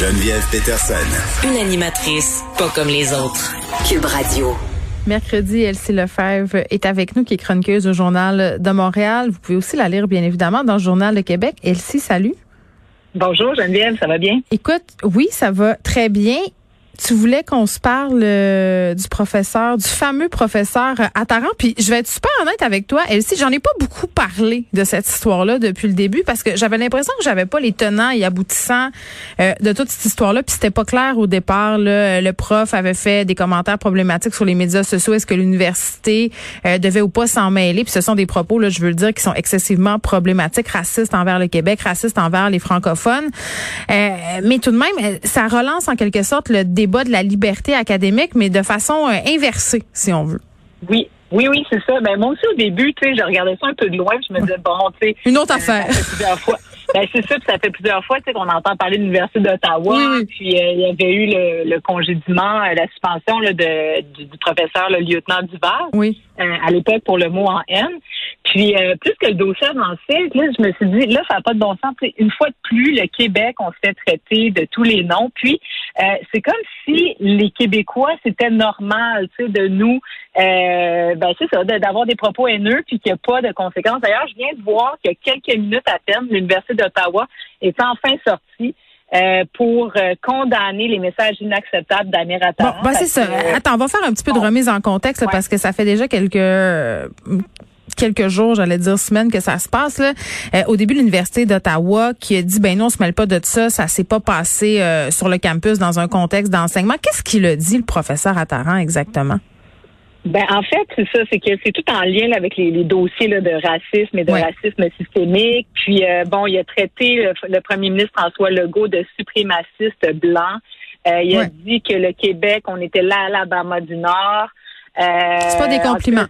Geneviève Peterson. Une animatrice pas comme les autres. Cube Radio. Mercredi, Elsie Lefebvre est avec nous, qui est chroniqueuse au Journal de Montréal. Vous pouvez aussi la lire, bien évidemment, dans le Journal de Québec. Elsie, salut. Bonjour Geneviève, ça va bien? Écoute, oui, ça va très bien tu voulais qu'on se parle euh, du professeur, du fameux professeur Attaran. Puis je vais être super honnête avec toi, Elsie, j'en ai pas beaucoup parlé de cette histoire-là depuis le début parce que j'avais l'impression que j'avais pas les tenants et aboutissants euh, de toute cette histoire-là. Puis c'était pas clair au départ. Là, le prof avait fait des commentaires problématiques sur les médias sociaux. Est-ce que l'université euh, devait ou pas s'en mêler? Puis ce sont des propos, là, je veux le dire, qui sont excessivement problématiques, racistes envers le Québec, racistes envers les francophones. mais tout de même, ça relance en quelque sorte le débat de la liberté académique, mais de façon euh, inversée, si on veut. Oui. Oui, oui, c'est ça. Ben, moi aussi, au début, tu sais, je regardais ça un peu de loin, je me disais, bon, tu sais. Une autre euh, affaire. plusieurs fois. Ben, c'est ça, puis ça fait plusieurs fois qu'on entend parler de l'Université d'Ottawa. Puis euh, il y avait eu le, le congédiement, la suspension là, de, du, professeur, le lieutenant Duval, oui. à l'époque pour le mot en haine. Puis, euh, plus que le dossier avançait, là, je me suis dit, là, ça n'a pas de bon sens. une fois de plus, le Québec, on se fait traiter de tous les noms. Puis, euh, c'est comme si les Québécois, c'était normal, tu sais, de nous, euh, ben, c'est ça, d'avoir des propos haineux, puis qu'il n'y a pas de conséquences. D'ailleurs, je viens de voir qu'il y a quelques minutes à peine, l'Université d'Ottawa est enfin sortie euh, pour condamner les messages inacceptables d'Amir Bon, ben c'est ça. Attends, on va faire un petit peu de remise en contexte parce que ça fait déjà quelques quelques jours, j'allais dire semaines que ça se passe. Là. Euh, au début, l'université d'Ottawa qui a dit ben non, on se mêle pas de ça, ça s'est pas passé euh, sur le campus dans un contexte d'enseignement. Qu'est-ce qu'il a dit le professeur Attaran exactement? Ben en fait, c'est ça, c'est que c'est tout en lien avec les, dossiers de racisme et de racisme systémique. Puis euh, bon, il a traité le, premier ministre François Legault de suprémaciste blanc. il a dit que le Québec, on était là l'Alabama du Nord. c'est pas des compliments.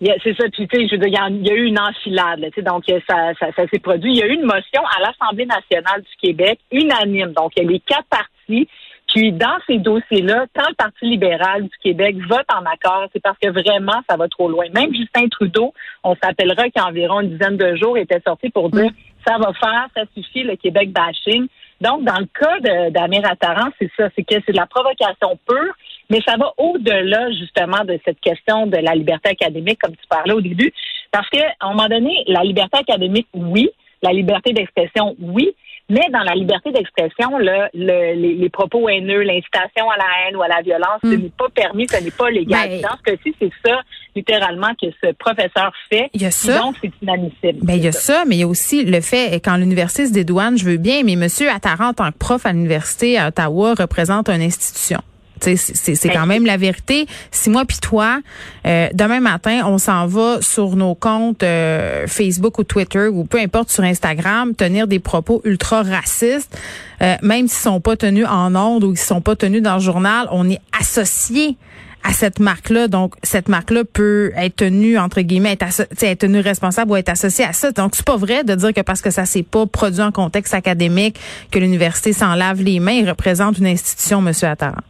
C'est ça, puis tu sais, je veux dire, il y, a eu une enfilade, là, donc ça, ça, ça s'est produit. Il y a eu une motion à l'Assemblée nationale du Québec, unanime. Donc, il y a les quatre partis. Puis, dans ces dossiers-là, quand le Parti libéral du Québec vote en accord, c'est parce que vraiment, ça va trop loin. Même Justin Trudeau, on s'appellera qu'environ une dizaine de jours, était sorti pour dire ça va faire, ça suffit, le Québec bashing. Donc, dans le cas d'Amir Attaran, c'est ça, c'est que c'est de la provocation pure. Mais ça va au-delà justement de cette question de la liberté académique, comme tu parlais au début, parce qu'à un moment donné, la liberté académique, oui, la liberté d'expression, oui, mais dans la liberté d'expression, le, les, propos haineux, l'incitation à la haine ou à la violence, ce hmm. n'est pas permis, ce n'est pas légal. Ben, dans ce cas-ci, c'est ça, littéralement, que ce professeur fait. Il y a ça. Donc, c'est inadmissible. Ben, il y a ça. mais il y a aussi le fait, quand l'université se dédouane, je veux bien, mais Monsieur Attaran, en tant que prof à l'université à Ottawa, représente une institution. C'est quand même la vérité. Si moi puis toi, euh, demain matin, on s'en va sur nos comptes euh, Facebook ou Twitter ou peu importe sur Instagram, tenir des propos ultra racistes, euh, même s'ils sont pas tenus en ondes ou ils sont pas tenus dans le journal, on est associé à cette marque-là. Donc, cette marque-là peut être tenue, entre guillemets, être, être tenue responsable ou être associée à ça. Donc, c'est pas vrai de dire que parce que ça s'est pas produit en contexte académique, que l'université s'en lave les mains et représente une institution, Monsieur Attaran.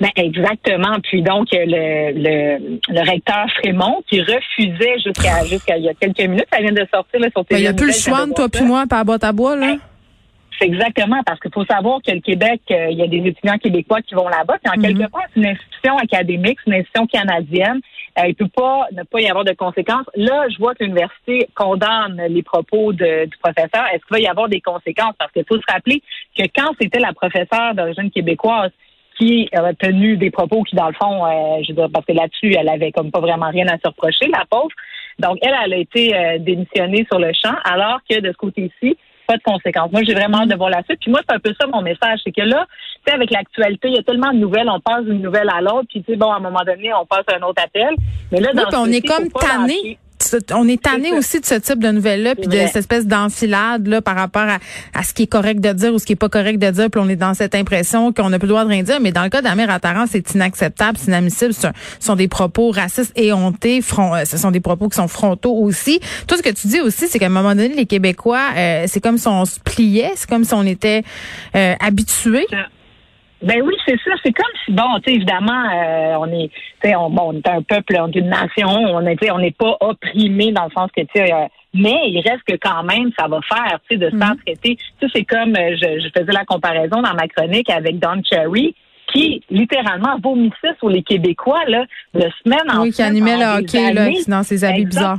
Ben exactement. Puis donc le, le, le recteur Frémont qui refusait jusqu'à jusqu'à il y a quelques minutes, ça vient de sortir là, sur ben, Il n'y a plus le choix de toi puis moi par boîte à bois là. Ben, c'est exactement parce qu'il faut savoir que le Québec, euh, il y a des étudiants québécois qui vont là-bas. Puis en quelque mhm. part, c'est une institution académique, c'est une institution canadienne. Euh, il peut pas ne pas y avoir de conséquences. Là, je vois que l'université condamne les propos de, du professeur. Est-ce qu'il va y avoir des conséquences? Parce qu'il faut se rappeler que quand c'était la professeure d'origine québécoise qui a tenu des propos qui, dans le fond, euh, je veux dire, parce que là-dessus, elle avait comme pas vraiment rien à se reprocher, la pauvre. Donc, elle, elle a été euh, démissionnée sur le champ, alors que de ce côté-ci, pas de conséquences. Moi, j'ai vraiment hâte de voir la suite. Puis moi, c'est un peu ça mon message, c'est que là, tu sais, avec l'actualité, il y a tellement de nouvelles, on passe d'une nouvelle à l'autre, puis tu sais, bon, à un moment donné, on passe à un autre appel. Mais là, dans on est comme tanné on est tanné aussi de ce type de nouvelles-là, puis de cette espèce d'enfilade là par rapport à, ce qui est correct de dire ou ce qui est pas correct de dire, puis on est dans cette impression qu'on n'a plus le droit de rien dire. Mais dans le cas d'Amir Attaran, c'est inacceptable, c'est inadmissible. Ce sont des propos racistes et hontés. Euh, ce sont des propos qui sont frontaux aussi. Tout ce que tu dis aussi, c'est qu'à un moment donné, les Québécois, euh, c'est comme si on se pliait, c'est comme si on était euh, habitués. Ben oui, c'est ça. C'est comme si, bon, tu sais, évidemment, euh, on est, tu sais, on, bon, on est un peuple, on est une nation, on est, on n'est pas opprimé dans le sens que, tu sais, euh, mais il reste que quand même, ça va faire, tu sais, de se faire mhm. traiter. Tu sais, c'est comme, euh, je, je, faisais la comparaison dans ma chronique avec Don Cherry, qui littéralement vomissait sur les Québécois, là, de semaine en Oui, qui animait le hockey, là, dans ses habits bizarres.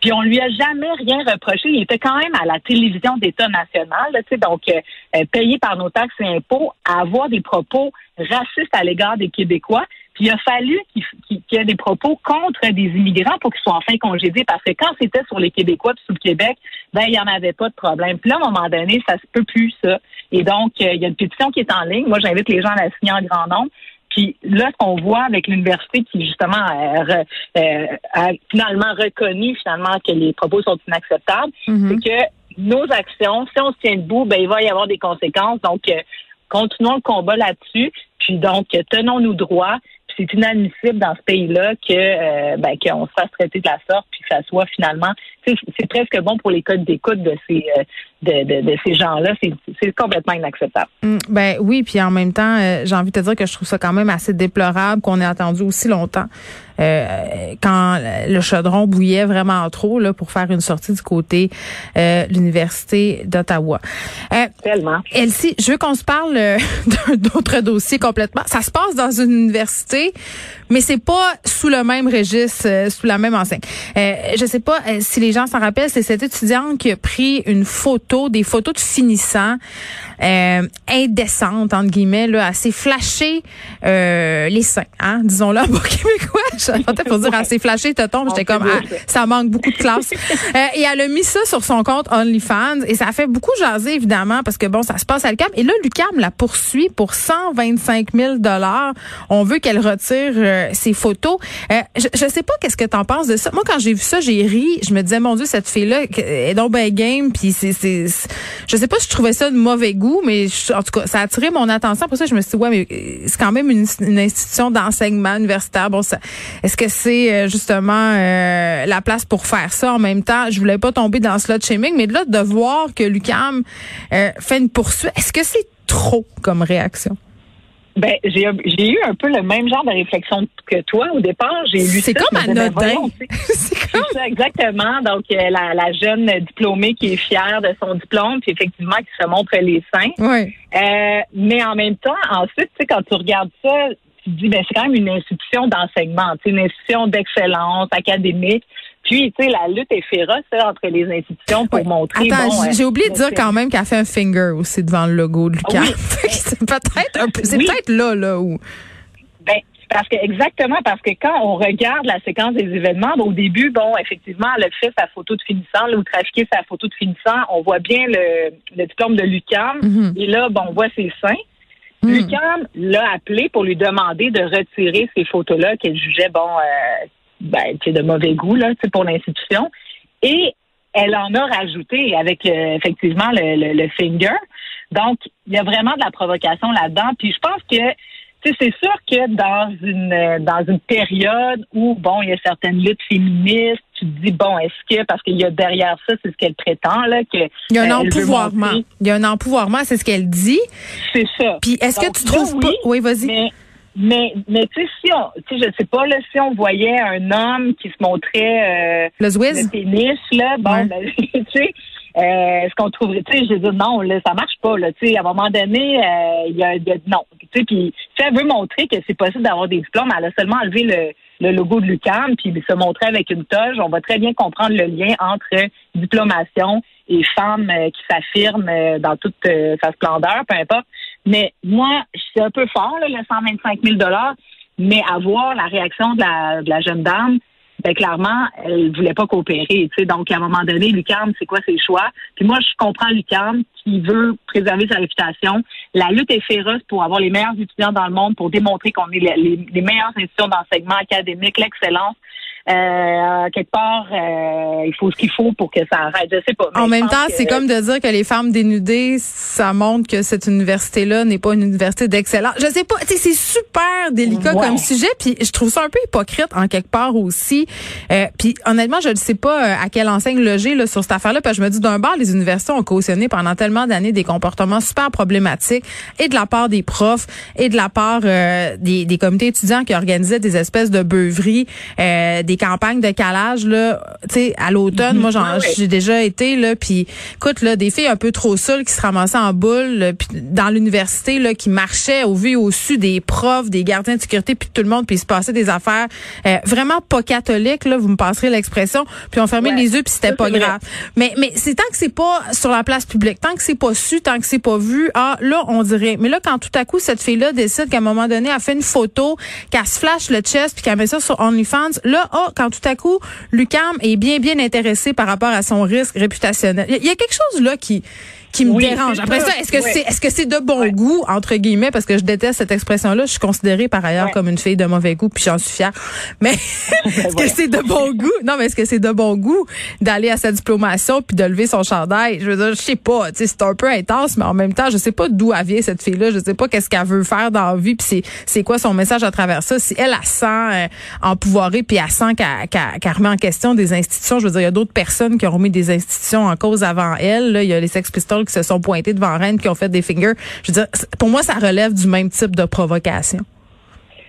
Puis on lui a jamais rien reproché. Il était quand même à la télévision d'État national, sais, donc euh, euh, payé par nos taxes et impôts, à avoir des propos racistes à l'égard des Québécois. Puis il a fallu qu'il y ait des propos contre des immigrants pour qu'ils soient enfin congédiés, parce que quand c'était sur les Québécois puis sur le Québec, ben il y en avait pas de problème. Puis là, à un moment donné, ça se peut plus ça. Et donc, euh, il y a une pétition qui est en ligne. Moi, j'invite les gens à la signer en grand nombre. Puis là, ce qu'on voit avec l'université qui justement euh, euh, a finalement reconnu finalement que les propos sont inacceptables, mhm. c'est que nos actions, si on se tient debout, ben il va y avoir des conséquences. Donc, euh, continuons le combat là-dessus. Puis donc, tenons-nous droit. C'est inadmissible dans ce pays-là que ben, qu'on se fasse traiter de la sorte, puis que ça soit finalement, c'est presque bon pour les codes d'écoute de ces de, de, ces gens-là, c'est complètement inacceptable. Mm, ben oui, puis en même temps, euh, j'ai envie de te dire que je trouve ça quand même assez déplorable qu'on ait attendu aussi longtemps euh, quand le chaudron bouillait vraiment trop là pour faire une sortie du côté euh, l'université d'Ottawa. Euh, Tellement. Elsie, je veux qu'on se parle d'un autre dossier complètement. Ça se passe dans une université, mais c'est pas sous le même registre, sous la même enseigne. je sais pas si les gens s'en rappellent, c'est cette étudiante qui a pris une photo des photos de finissants euh, indécentes, entre guillemets, là, assez flashées euh, les seins, hein, disons-le pour québécois. J'entendais pour dire assez flashé tonton, j'étais comme, ah, ça manque beaucoup de classe. euh, et elle a mis ça sur son compte OnlyFans et ça a fait beaucoup jaser, évidemment, parce que bon, ça se passe à l'UQAM. Et là, l'UQAM la poursuit pour 125 000 On veut qu'elle retire euh, ses photos. Euh, je, je sais pas qu'est-ce que t'en penses de ça. Moi, quand j'ai vu ça, j'ai ri. Je me disais, mon Dieu, cette fille-là est donc ben game, puis c'est je sais pas si je trouvais ça de mauvais goût, mais en tout cas, ça a attiré mon attention. Pour ça, je me suis dit, ouais, mais euh, c'est quand même une, institution d'enseignement universitaire. Bon, est-ce que c'est euh, justement euh, la place pour faire ça? En même temps? Je voulais pas tomber dans ce lot shaming, mais là, de voir que Lucam fait une poursuite, est-ce que c'est trop comme réaction? Ben, j'ai eu un peu le même genre de réflexion que toi au départ. J'ai lu C'est comme anodin. Ben, c'est comme ça, exactement. Donc euh, la, la, jeune diplômée qui est fière de son diplôme, puis effectivement qui se montre les seins. Oui. Euh, mais en même temps, ensuite, tu sais, quand tu regardes ça, tu te dis ben c'est quand même une institution d'enseignement, une institution d'excellence académique. Puis, tu sais, la lutte est féroce entre les institutions pour montrer. Attends, j'ai oublié de dire quand même qu'elle fait un finger aussi devant le logo de Lucas. c'est peut-être c'est peut-être là, là où. Ben, parce que exactement, parce que quand on regarde la séquence des événements, au début, bon, effectivement, elle a fait sa photo de finissant, là, ou trafiqué sa photo de finissant, on voit bien le, le diplôme de Lucam, mm-hmm. et là, bon, on voit ses seins. Mm. Lucam l'a appelé pour lui demander de retirer ces photos-là qu'elle jugeait, bon, euh, ben, de mauvais goût là, pour l'institution. Et elle en a rajouté avec euh, effectivement le, le, finger. Donc, il y a vraiment de la provocation là-dedans. Puis je pense que c'est sûr que dans une dans une période où bon, il y a certaines luttes féministes, tu te dis bon, est-ce que parce qu'il y a derrière ça, c'est ce qu'elle prétend là que il y a un empouvoirment. Il y a un empouvoirment, c'est ce qu'elle dit. C'est ça. Puis est-ce que tu trouves pas Oui, vas-y. Mais, mais tu sais, si on, tu sais, je sais pas, là, si on voyait un homme qui se montrait, euh, le, le pénis, là, bon, ben, tu sais, euh, est-ce qu'on trouverait, tu sais, je dis non, là, ça marche pas, là, tu sais, à un moment donné, euh, il y, a, y, a, non, tu sais, puis si elle veut montrer que c'est possible d'avoir des diplômes, elle a seulement enlevé le, le logo de l'UQAM, puis se montrer avec une toge, on va très bien comprendre le lien entre diplomation et femmes euh, qui s'affirment euh, dans toute sa splendeur, peu importe. Mais moi, c'est un peu fort, là, le 125 000 mais avoir la réaction de la, de la jeune dame, ben clairement, elle voulait pas coopérer. Tu sais, donc à un moment donné, Lucam, c'est quoi ses choix? Puis moi, je comprends Lucam qui veut préserver sa réputation. La lutte est féroce pour avoir les meilleurs étudiants dans le monde, pour démontrer qu'on est les, les meilleures institutions d'enseignement académique, l'excellence. Euh, quelque part, euh, il faut ce qu'il faut pour que ça arrête. Je sais pas. En même temps, c'est comme de dire que les femmes dénudées, ça montre que cette université-là n'est pas une université d'excellence. Je sais pas. C'est super délicat comme sujet, puis je trouve ça un peu hypocrite en quelque part aussi. Euh, puis honnêtement, je ne sais pas euh, à quelle enseigne loger là, sur cette affaire-là, parce que je me dis d'un bord, les universités ont cautionné pendant tellement d'années des comportements super problématiques, et de la part des profs, et de la part des, des comités étudiants qui organisaient des espèces de beuveries, des campagnes de calage là, tu sais, à l'automne. Moi, j'en, j'ai déjà été là, puis écoute là, des filles un peu trop seules qui se ramassaient en boule, puis dans l'université là, qui marchaient au vu au su des profs, des gardiens de sécurité, puis tout le monde, puis il se passait des affaires euh, vraiment pas catholiques là. Vous me passerez l'expression. Puis on fermait les yeux, puis c'était pas grave. Mais mais c'est tant que c'est pas sur la place publique, tant que c'est pas su, tant que c'est pas vu, ah là on dirait. Mais là quand tout à coup cette fille là décide qu'à un moment donné elle fait une photo, qu'elle se flash le chest puis qu'elle met ça sur OnlyFans, là oh quand tout à coup Lucam est bien bien intéressé par rapport à son risque réputationnel. Il y, a quelque chose là qui qui me dérange. Après ça, est-ce que c'est est-ce que c'est de bon goût entre guillemets parce que je déteste cette expression-là. Je suis considérée par ailleurs comme une fille de mauvais goût, puis j'en suis fière. Mais est-ce que c'est de bon goût? Non, mais est-ce que c'est de bon goût d'aller à sa diplomation puis de lever son chandail? Je veux dire, je sais pas. Tu sais, c'est un peu intense, mais en même temps, je sais pas d'où elle vient cette fille-là. Je sais pas qu'est-ce qu'elle veut faire dans la vie, puis c'est c'est quoi son message à travers ça. Si elle, a sent euh, empouvoirée, puis elle sent qu'elle remet en question des institutions. Je veux dire, il y a d'autres personnes qui ont remis des institutions en cause avant elle. Là, il y a les Sex Pistols qui se sont pointés devant Rennes, qui ont fait des fingers. Je veux dire, pour moi, ça relève du même type de provocation.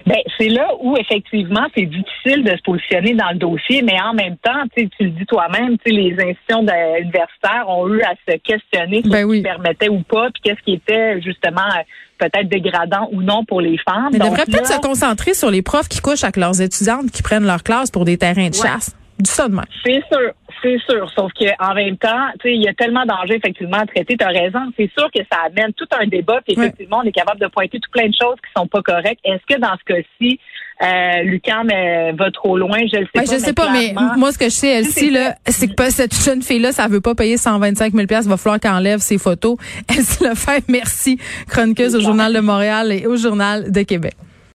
Ben, c'est là où effectivement c'est difficile de se positionner dans le dossier, mais en même temps, tu le dis toi-même, les institutions universitaires ont eu à se questionner sur ben ce qui permettait ou pas, puis qu'est-ce qui était justement peut-être dégradant ou non pour les femmes. Mais devrait peut-être se concentrer sur les profs qui couchent avec leurs étudiantes qui prennent leur classe pour des terrains de chasse. Du ça de même. C'est sûr. C'est sûr, sauf qu'en même temps, il y a tellement d'enjeux effectivement à traiter. Tu as raison. C'est sûr que ça amène tout un débat. Puis effectivement, on est capable de pointer tout plein de choses qui sont pas correctes. Est-ce que dans ce cas-ci, euh, Lucam euh, va trop loin, je le sais pas. Je sais pas, mais moi ce que je sais, là, c'est que cette jeune fille là, ça veut pas payer 125 000 pièces, va falloir qu'elle enlève ses photos. Elle se le fait. Merci, chroniqueuse au journal de Montréal et au journal de Québec.